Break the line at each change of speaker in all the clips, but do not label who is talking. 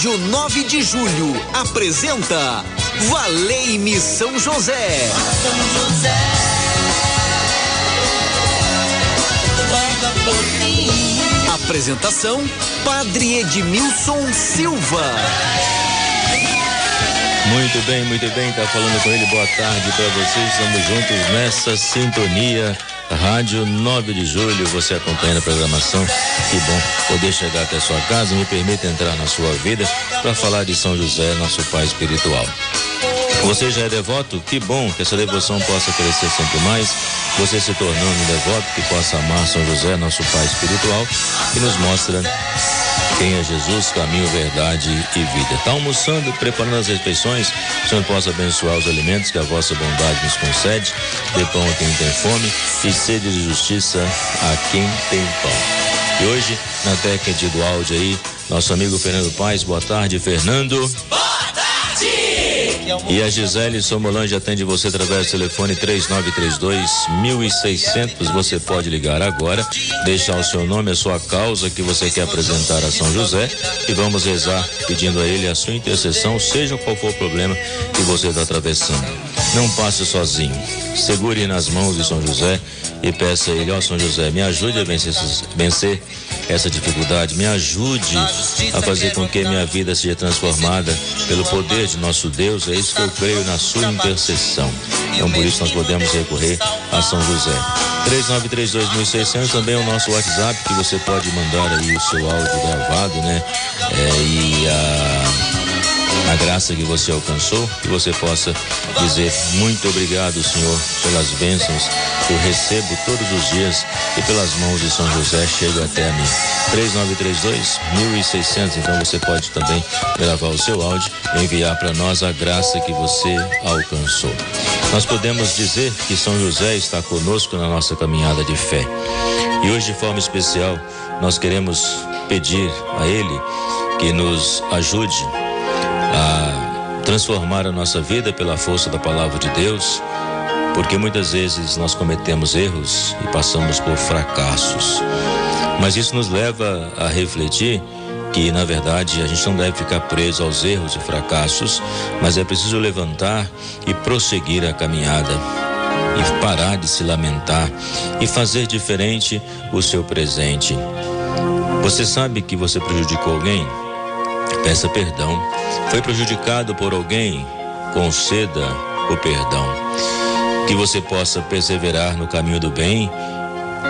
Rádio 9 de Julho apresenta Valei-me São José. São José. Apresentação Padre Edmilson Silva.
Muito bem, muito bem, tá falando com ele. Boa tarde para vocês. Estamos juntos nessa sintonia Rádio 9 de Julho, você acompanha a programação. Que bom poder chegar até sua casa. Me permita entrar na sua vida para falar de São José, nosso Pai espiritual. Você já é devoto? Que bom que essa devoção possa crescer sempre mais. Você se tornando um devoto que possa amar São José, nosso Pai espiritual, que nos mostra quem é Jesus, caminho, verdade e vida. Está almoçando, preparando as refeições, o Senhor possa abençoar os alimentos que a vossa bondade nos concede, dê pão a quem tem fome e sede de justiça a quem tem pão. E hoje, na técnica do áudio aí, nosso amigo Fernando Paz, boa tarde, Fernando. E a Gisele Somolange atende você através do telefone 3932 1600. Você pode ligar agora, deixar o seu nome, a sua causa que você quer apresentar a São José e vamos rezar pedindo a ele a sua intercessão, seja qual for o problema que você está atravessando. Não passe sozinho. Segure nas mãos de São José e peça a ele, ó oh, São José, me ajude a vencer, vencer essa dificuldade, me ajude a fazer com que minha vida seja transformada pelo poder de nosso Deus. É isso que eu creio na sua intercessão. Então por isso nós podemos recorrer a São José. 3932.600 também é o nosso WhatsApp que você pode mandar aí o seu áudio gravado, né? É, e a a graça que você alcançou, que você possa dizer muito obrigado, Senhor, pelas bênçãos que eu recebo todos os dias e pelas mãos de São José chega até mim. 3932 1600, então você pode também gravar o seu áudio e enviar para nós a graça que você alcançou. Nós podemos dizer que São José está conosco na nossa caminhada de fé. E hoje, de forma especial, nós queremos pedir a Ele que nos ajude transformar a nossa vida pela força da palavra de Deus, porque muitas vezes nós cometemos erros e passamos por fracassos. Mas isso nos leva a refletir que, na verdade, a gente não deve ficar preso aos erros e fracassos, mas é preciso levantar e prosseguir a caminhada e parar de se lamentar e fazer diferente o seu presente. Você sabe que você prejudicou alguém? Peça perdão. Foi prejudicado por alguém? Conceda o perdão. Que você possa perseverar no caminho do bem,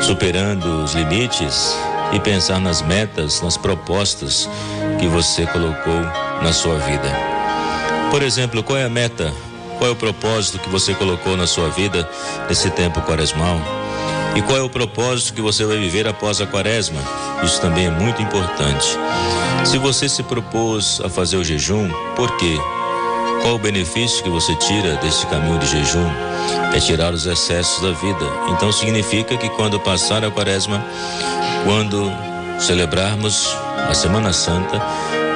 superando os limites e pensar nas metas, nas propostas que você colocou na sua vida. Por exemplo, qual é a meta? Qual é o propósito que você colocou na sua vida nesse tempo quaresmal? E qual é o propósito que você vai viver após a quaresma? Isso também é muito importante. Se você se propôs a fazer o jejum, por quê? Qual o benefício que você tira desse caminho de jejum? É tirar os excessos da vida. Então significa que quando passar a quaresma, quando celebrarmos a Semana Santa,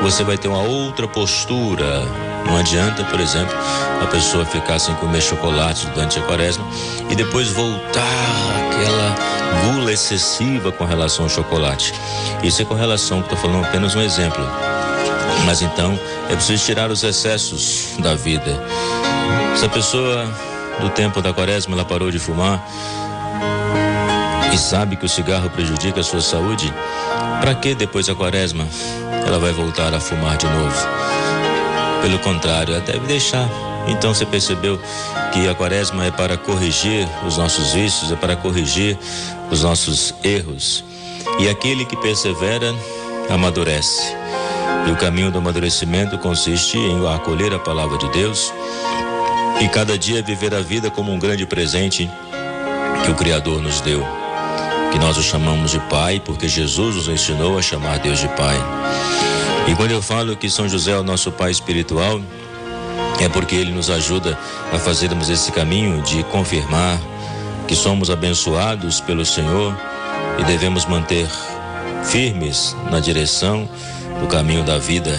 você vai ter uma outra postura não adianta, por exemplo, a pessoa ficar sem comer chocolate durante a quaresma e depois voltar aquela gula excessiva com relação ao chocolate. Isso é com relação, estou falando apenas um exemplo. Mas então é preciso tirar os excessos da vida. Se a pessoa do tempo da quaresma ela parou de fumar e sabe que o cigarro prejudica a sua saúde, para que depois da quaresma ela vai voltar a fumar de novo? Pelo contrário, ela deve deixar. Então você percebeu que a quaresma é para corrigir os nossos vícios, é para corrigir os nossos erros. E aquele que persevera, amadurece. E o caminho do amadurecimento consiste em acolher a palavra de Deus e cada dia viver a vida como um grande presente que o Criador nos deu. Que nós o chamamos de Pai, porque Jesus nos ensinou a chamar Deus de Pai. E quando eu falo que São José é o nosso pai espiritual, é porque ele nos ajuda a fazermos esse caminho de confirmar que somos abençoados pelo Senhor e devemos manter firmes na direção do caminho da vida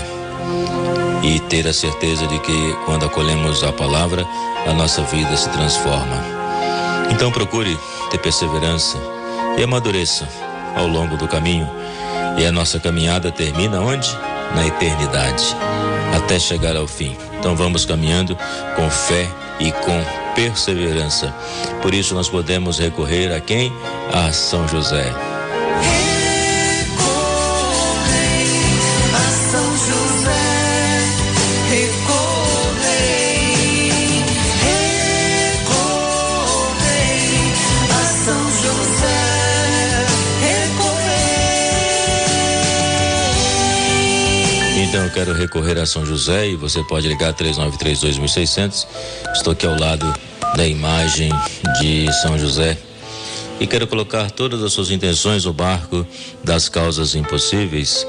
e ter a certeza de que quando acolhemos a palavra, a nossa vida se transforma. Então procure ter perseverança e amadureça ao longo do caminho. E a nossa caminhada termina onde? Na eternidade, até chegar ao fim. Então vamos caminhando com fé e com perseverança. Por isso nós podemos recorrer a quem? A São José. Então eu quero recorrer a São José e você pode ligar 3932.600. Estou aqui ao lado da imagem de São José e quero colocar todas as suas intenções no barco das causas impossíveis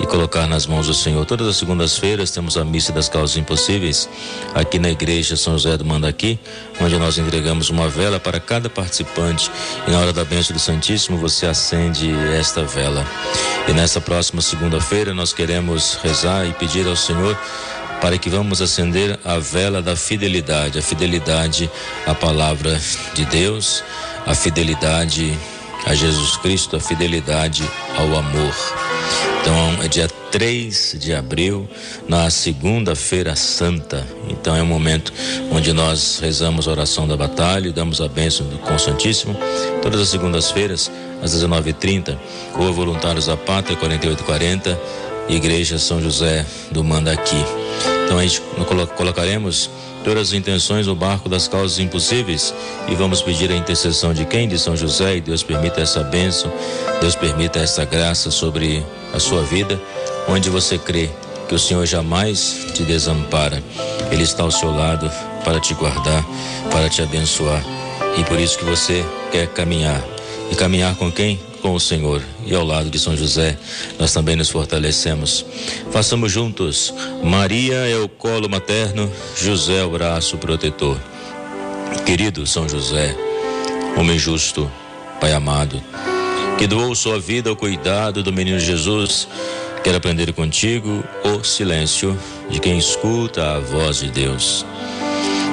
e colocar nas mãos do Senhor. Todas as segundas-feiras temos a missa das causas impossíveis aqui na igreja São José do Mandaqui, onde nós entregamos uma vela para cada participante e na hora da bênção do Santíssimo você acende esta vela. E nessa próxima segunda-feira nós queremos rezar e pedir ao Senhor para que vamos acender a vela da fidelidade, a fidelidade à palavra de Deus, a fidelidade a Jesus Cristo, a fidelidade ao amor. Então é dia 3 de abril, na segunda-feira santa. Então é um momento onde nós rezamos a oração da batalha e damos a bênção do com Santíssimo. Todas as segundas-feiras, às 19h30, Rua Voluntários da Pátria, 4840, Igreja São José do Mandaqui. Então a gente colocaremos todas as intenções no barco das causas impossíveis e vamos pedir a intercessão de quem? De São José e Deus permita essa bênção, Deus permita essa graça sobre a sua vida, onde você crê que o Senhor jamais te desampara. Ele está ao seu lado para te guardar, para te abençoar. E por isso que você quer caminhar. E caminhar com quem? Com o Senhor. E ao lado de São José, nós também nos fortalecemos. Façamos juntos. Maria é o colo materno, José é o braço protetor. Querido São José, homem justo, Pai amado, que doou sua vida ao cuidado do menino Jesus, quero aprender contigo o silêncio de quem escuta a voz de Deus.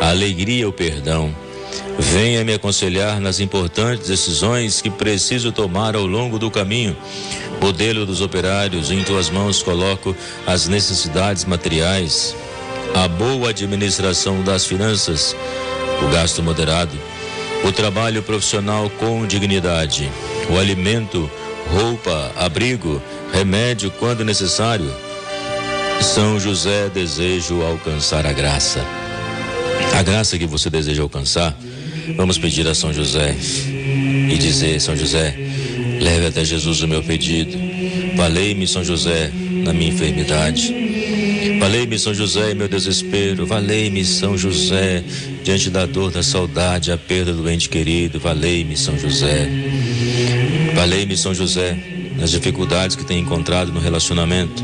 a alegria, o perdão. Venha me aconselhar nas importantes decisões que preciso tomar ao longo do caminho. Modelo dos operários, em tuas mãos coloco as necessidades materiais, a boa administração das finanças, o gasto moderado o trabalho profissional com dignidade, o alimento, roupa, abrigo, remédio quando necessário. São José desejo alcançar a graça. A graça que você deseja alcançar, vamos pedir a São José e dizer: São José, leve até Jesus o meu pedido. Valei-me, São José, na minha enfermidade. Valei-me, São José, meu desespero. Valei-me, São José, diante da dor, da saudade, a perda do ente querido. Valei-me, São José. Valei-me, São José, nas dificuldades que tem encontrado no relacionamento.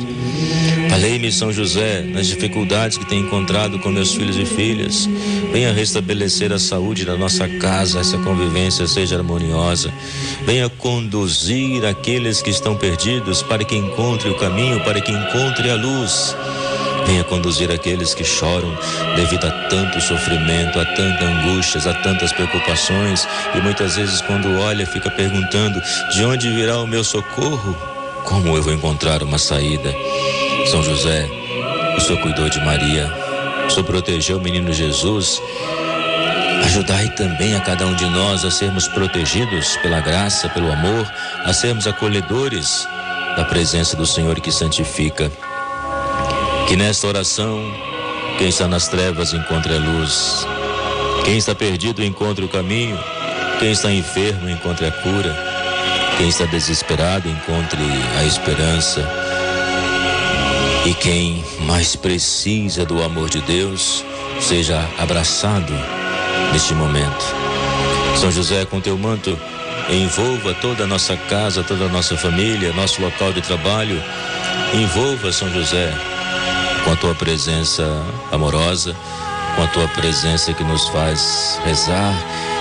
Valei-me, São José, nas dificuldades que tem encontrado com meus filhos e filhas. Venha restabelecer a saúde da nossa casa, essa convivência seja harmoniosa. Venha conduzir aqueles que estão perdidos para que encontre o caminho, para que encontre a luz. Venha conduzir aqueles que choram devido a tanto sofrimento, a tantas angústias, a tantas preocupações e muitas vezes quando olha fica perguntando: de onde virá o meu socorro? Como eu vou encontrar uma saída? São José, o Senhor cuidou de Maria, o Senhor protegeu o menino Jesus. Ajudai também a cada um de nós a sermos protegidos pela graça, pelo amor, a sermos acolhedores da presença do Senhor que santifica. Que nesta oração, quem está nas trevas encontre a luz. Quem está perdido encontre o caminho. Quem está enfermo encontre a cura. Quem está desesperado encontre a esperança. E quem mais precisa do amor de Deus seja abraçado neste momento. São José, com teu manto, envolva toda a nossa casa, toda a nossa família, nosso local de trabalho Envolva São José com a tua presença amorosa, com a tua presença que nos faz rezar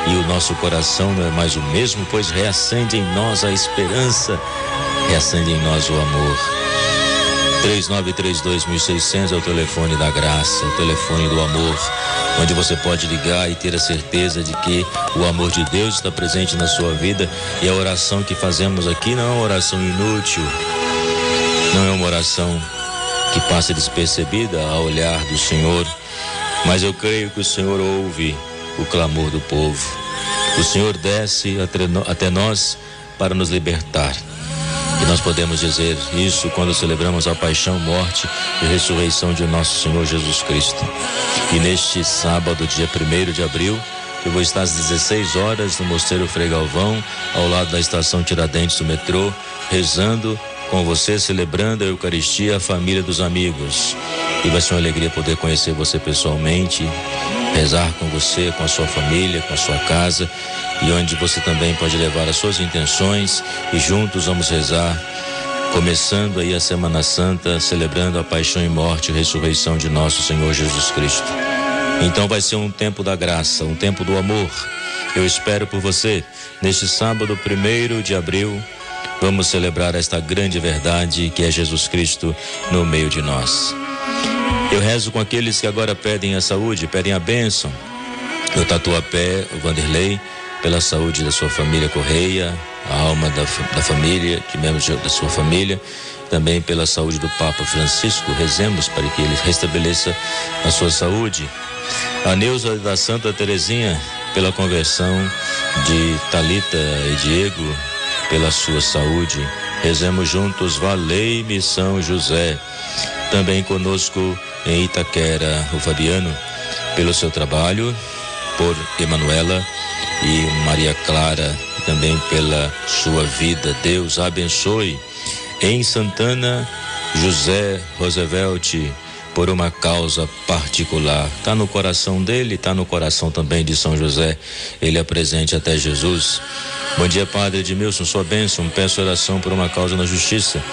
e o nosso coração não é mais o mesmo, pois reacende em nós a esperança, reacende em nós o amor. 3932.600 é o telefone da graça, o telefone do amor, onde você pode ligar e ter a certeza de que o amor de Deus está presente na sua vida e a oração que fazemos aqui não é uma oração inútil, não é uma oração que passa despercebida ao olhar do Senhor, mas eu creio que o Senhor ouve o clamor do povo. O Senhor desce até nós para nos libertar. E nós podemos dizer isso quando celebramos a paixão, morte e ressurreição de nosso Senhor Jesus Cristo. E neste sábado, dia 1 de abril, eu vou estar às 16 horas no Mosteiro Frei Galvão, ao lado da estação Tiradentes do metrô, rezando com você, celebrando a Eucaristia, a família dos amigos. E vai ser uma alegria poder conhecer você pessoalmente, rezar com você, com a sua família, com a sua casa e onde você também pode levar as suas intenções e juntos vamos rezar, começando aí a Semana Santa, celebrando a paixão e morte e ressurreição de nosso Senhor Jesus Cristo. Então vai ser um tempo da graça, um tempo do amor. Eu espero por você neste sábado, primeiro de abril. Vamos celebrar esta grande verdade que é Jesus Cristo no meio de nós. Eu rezo com aqueles que agora pedem a saúde, pedem a bênção. Eu pé, o Vanderlei, pela saúde da sua família Correia, a alma da, da família, de membros da sua família, também pela saúde do Papa Francisco. Rezemos para que ele restabeleça a sua saúde. A Neuza da Santa Terezinha, pela conversão de Talita e Diego, pela sua saúde. Rezemos juntos, valei-me São José. Também conosco em Itaquera, o Fabiano, pelo seu trabalho, por Emanuela e Maria Clara, também pela sua vida. Deus abençoe. Em Santana, José Roosevelt, por uma causa particular. Está no coração dele, está no coração também de São José. Ele apresente até Jesus. Bom dia, Padre Edmilson, sua bênção. Peço oração por uma causa na justiça.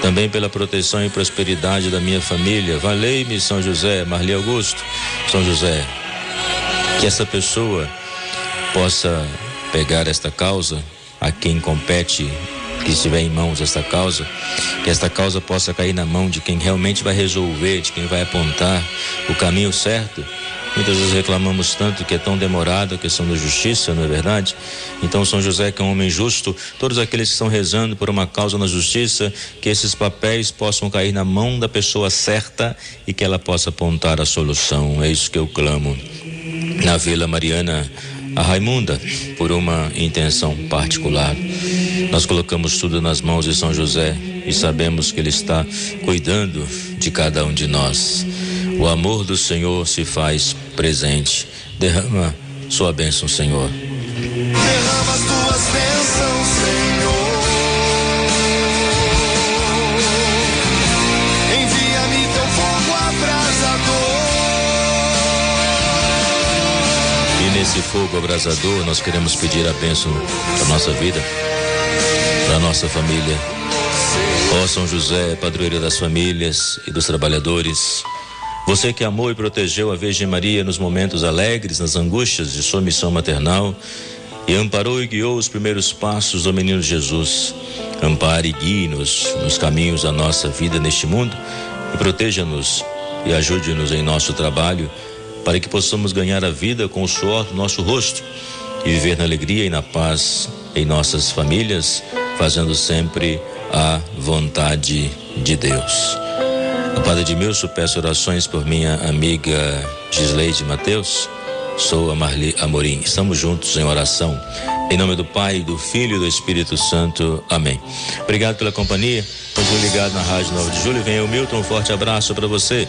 Também pela proteção e prosperidade da minha família. Valei-me, São José, Marli Augusto. São José, que essa pessoa possa pegar esta causa a quem compete que estiver em mãos esta causa, que esta causa possa cair na mão de quem realmente vai resolver, de quem vai apontar o caminho certo. Muitas vezes reclamamos tanto que é tão demorada a questão da justiça, não é verdade? Então, São José, que é um homem justo, todos aqueles que estão rezando por uma causa na justiça, que esses papéis possam cair na mão da pessoa certa e que ela possa apontar a solução. É isso que eu clamo. Na Vila Mariana, a Raimunda, por uma intenção particular. Nós colocamos tudo nas mãos de São José e sabemos que Ele está cuidando de cada um de nós. O amor do Senhor se faz presente. Derrama sua bênção, Senhor. Nesse fogo abrasador, nós queremos pedir a bênção da nossa vida da nossa família. Ó São José, padroeiro das famílias e dos trabalhadores, você que amou e protegeu a Virgem Maria nos momentos alegres, nas angústias de sua missão maternal, e amparou e guiou os primeiros passos do menino Jesus. Ampare e guie-nos nos caminhos da nossa vida neste mundo e proteja-nos e ajude-nos em nosso trabalho para que possamos ganhar a vida com o suor do nosso rosto e viver na alegria e na paz em nossas famílias fazendo sempre a vontade de Deus. A Padre Edmilson, peço orações por minha amiga Gisleide Mateus. Sou a Marli Amorim. Estamos juntos em oração. Em nome do Pai, do Filho e do Espírito Santo. Amém. Obrigado pela companhia. Continue ligado na Rádio 9 de Julho. Venha o Milton. Um forte abraço para você.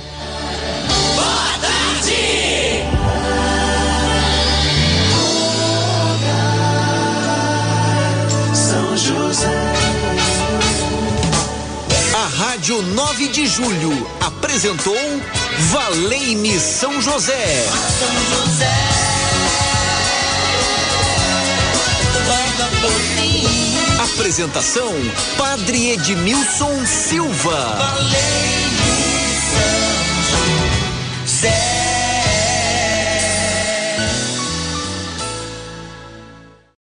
Rádio 9 de Julho apresentou Valei-me São José. São José. Apresentação: Padre Edmilson Silva. Valei-me São José.